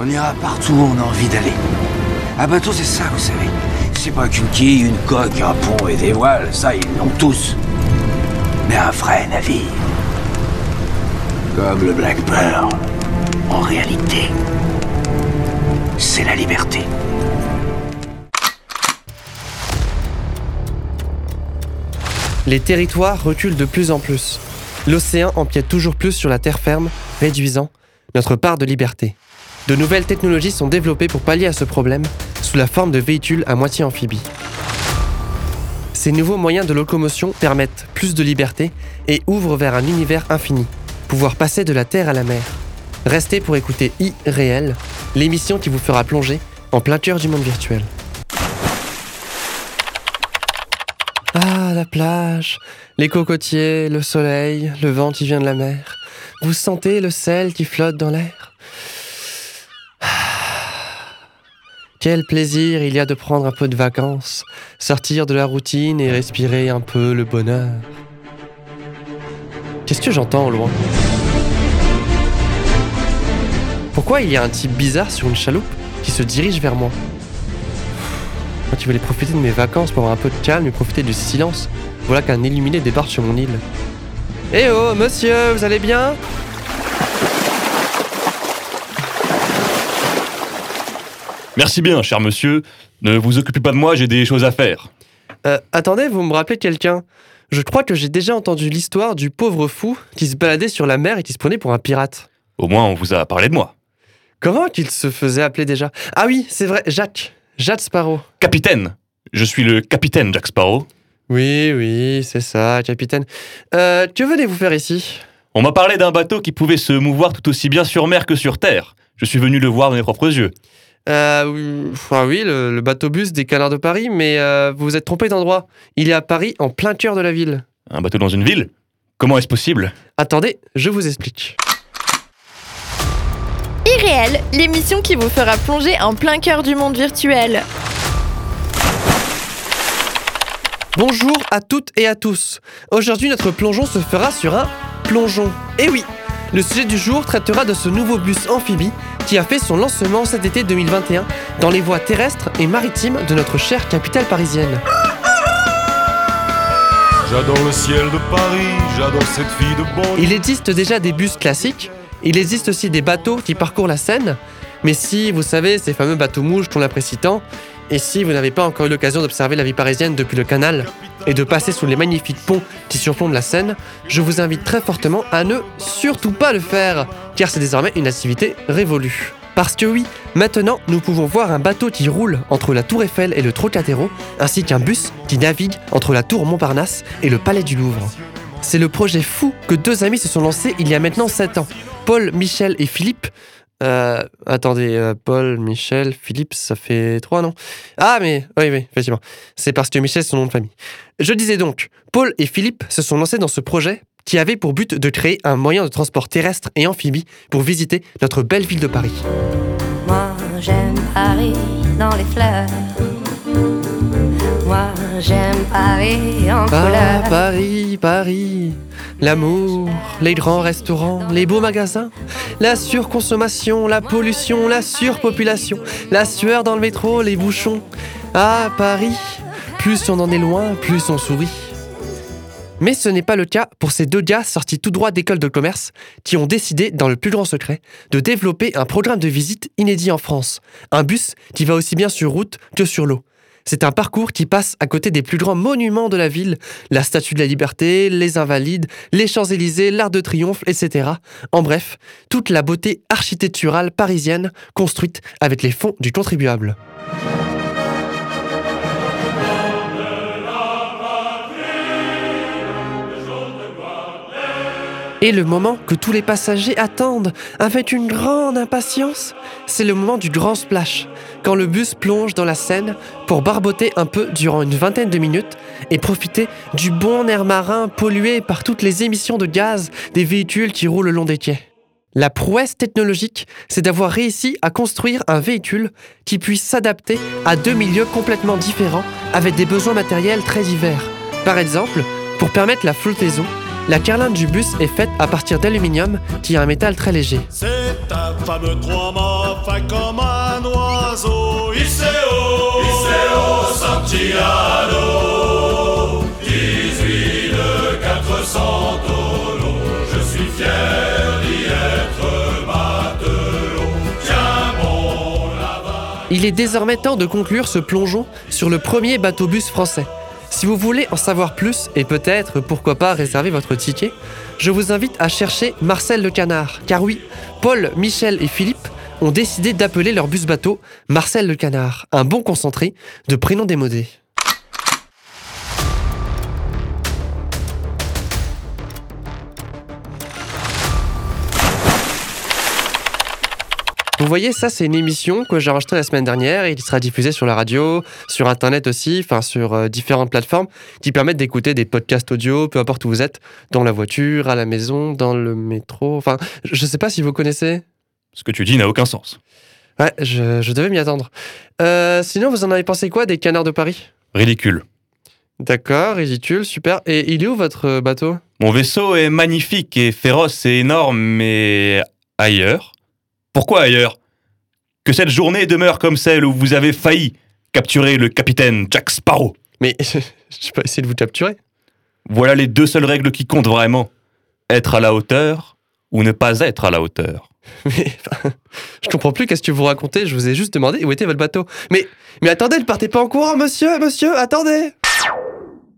On ira partout où on a envie d'aller. Un bateau, c'est ça, vous savez. C'est pas qu'une quille, une coque, un pont et des voiles, ça, ils l'ont tous. Mais un vrai navire. Comme le Black Pearl. En réalité, c'est la liberté. Les territoires reculent de plus en plus. L'océan empiète toujours plus sur la terre ferme, réduisant notre part de liberté. De nouvelles technologies sont développées pour pallier à ce problème sous la forme de véhicules à moitié amphibies. Ces nouveaux moyens de locomotion permettent plus de liberté et ouvrent vers un univers infini, pouvoir passer de la Terre à la mer. Restez pour écouter I-Réel, l'émission qui vous fera plonger en plein cœur du monde virtuel. Ah, la plage, les cocotiers, le soleil, le vent qui vient de la mer. Vous sentez le sel qui flotte dans l'air Ah. Quel plaisir il y a de prendre un peu de vacances, sortir de la routine et respirer un peu le bonheur. Qu'est-ce que j'entends au loin? Pourquoi il y a un type bizarre sur une chaloupe qui se dirige vers moi? Moi qui voulais profiter de mes vacances pour avoir un peu de calme et profiter du silence, voilà qu'un illuminé débarque sur mon île. Eh oh, monsieur, vous allez bien? Merci bien, cher monsieur. Ne vous occupez pas de moi, j'ai des choses à faire. Euh, attendez, vous me rappelez quelqu'un? Je crois que j'ai déjà entendu l'histoire du pauvre fou qui se baladait sur la mer et qui se prenait pour un pirate. Au moins, on vous a parlé de moi. Comment qu'il se faisait appeler déjà? Ah oui, c'est vrai, Jacques. Jacques Sparrow. Capitaine Je suis le capitaine Jack Sparrow. Oui, oui, c'est ça, capitaine. Euh, que venez-vous faire ici? On m'a parlé d'un bateau qui pouvait se mouvoir tout aussi bien sur mer que sur terre. Je suis venu le voir de mes propres yeux. Euh, oui, enfin, oui, le, le bateau-bus des canards de Paris, mais euh, vous vous êtes trompé d'endroit. Il est à Paris, en plein cœur de la ville. Un bateau dans une ville? Comment est-ce possible? Attendez, je vous explique. Irréel, l'émission qui vous fera plonger en plein cœur du monde virtuel. Bonjour à toutes et à tous. Aujourd'hui, notre plongeon se fera sur un plongeon. Et oui, le sujet du jour traitera de ce nouveau bus amphibie qui a fait son lancement cet été 2021 dans les voies terrestres et maritimes de notre chère capitale parisienne. J'adore le ciel de Paris, j'adore cette fille de bon. Il existe déjà des bus classiques, il existe aussi des bateaux qui parcourent la Seine, mais si, vous savez, ces fameux bateaux mouches qu'on apprécie tant, et si vous n'avez pas encore eu l'occasion d'observer la vie parisienne depuis le canal et de passer sous les magnifiques ponts qui surplombent la Seine, je vous invite très fortement à ne surtout pas le faire, car c'est désormais une activité révolue. Parce que oui, maintenant nous pouvons voir un bateau qui roule entre la Tour Eiffel et le Trocadéro, ainsi qu'un bus qui navigue entre la Tour Montparnasse et le Palais du Louvre. C'est le projet fou que deux amis se sont lancés il y a maintenant 7 ans. Paul, Michel et Philippe. Euh, attendez, euh, Paul, Michel, Philippe, ça fait trois, non? Ah, mais oui, oui, effectivement. C'est parce que Michel, c'est son nom de famille. Je disais donc, Paul et Philippe se sont lancés dans ce projet qui avait pour but de créer un moyen de transport terrestre et amphibie pour visiter notre belle ville de Paris. Moi j'aime Paris dans les fleurs. J'aime Paris en Ah, couleur. Paris, Paris. L'amour, les grands restaurants, les beaux magasins, la surconsommation, la pollution, la surpopulation, la sueur dans le métro, les bouchons. Ah, Paris, plus on en est loin, plus on sourit. Mais ce n'est pas le cas pour ces deux gars sortis tout droit d'école de commerce qui ont décidé, dans le plus grand secret, de développer un programme de visite inédit en France. Un bus qui va aussi bien sur route que sur l'eau. C'est un parcours qui passe à côté des plus grands monuments de la ville, la Statue de la Liberté, les Invalides, les Champs-Élysées, l'Arc de Triomphe, etc. En bref, toute la beauté architecturale parisienne construite avec les fonds du contribuable. Et le moment que tous les passagers attendent avec une grande impatience, c'est le moment du grand splash, quand le bus plonge dans la Seine pour barboter un peu durant une vingtaine de minutes et profiter du bon air marin pollué par toutes les émissions de gaz des véhicules qui roulent le long des quais. La prouesse technologique, c'est d'avoir réussi à construire un véhicule qui puisse s'adapter à deux milieux complètement différents avec des besoins matériels très divers. Par exemple, pour permettre la flottaison, La carlingue du bus est faite à partir d'aluminium, qui est un métal très léger. C'est un fameux trois fin comme un oiseau. Iseo, Iseo Santiano, 18 de 400 tonneaux. Je suis fier d'y être matelot. Tiens bon là-bas. Il est désormais temps de conclure ce plongeon sur le premier bateau-bus français. Si vous voulez en savoir plus et peut-être, pourquoi pas, réserver votre ticket, je vous invite à chercher Marcel le Canard. Car oui, Paul, Michel et Philippe ont décidé d'appeler leur bus bateau Marcel le Canard, un bon concentré de prénoms démodés. Vous voyez, ça c'est une émission que j'ai enregistrée la semaine dernière et qui sera diffusée sur la radio, sur internet aussi, enfin sur euh, différentes plateformes qui permettent d'écouter des podcasts audio, peu importe où vous êtes, dans la voiture, à la maison, dans le métro. Enfin, je sais pas si vous connaissez. Ce que tu dis n'a aucun sens. Ouais, je, je devais m'y attendre. Euh, sinon, vous en avez pensé quoi des canards de Paris? Ridicule. D'accord, ridicule, super. Et il est où votre euh, bateau? Mon vaisseau est magnifique et féroce et énorme, mais ailleurs Pourquoi ailleurs? Que cette journée demeure comme celle où vous avez failli capturer le capitaine Jack Sparrow. Mais je vais pas essayer de vous capturer. Voilà les deux seules règles qui comptent vraiment. Être à la hauteur ou ne pas être à la hauteur. Mais enfin, je comprends plus qu'est-ce que vous racontez. Je vous ai juste demandé où était votre bateau. Mais mais attendez, ne partez pas en courant, monsieur, monsieur, attendez.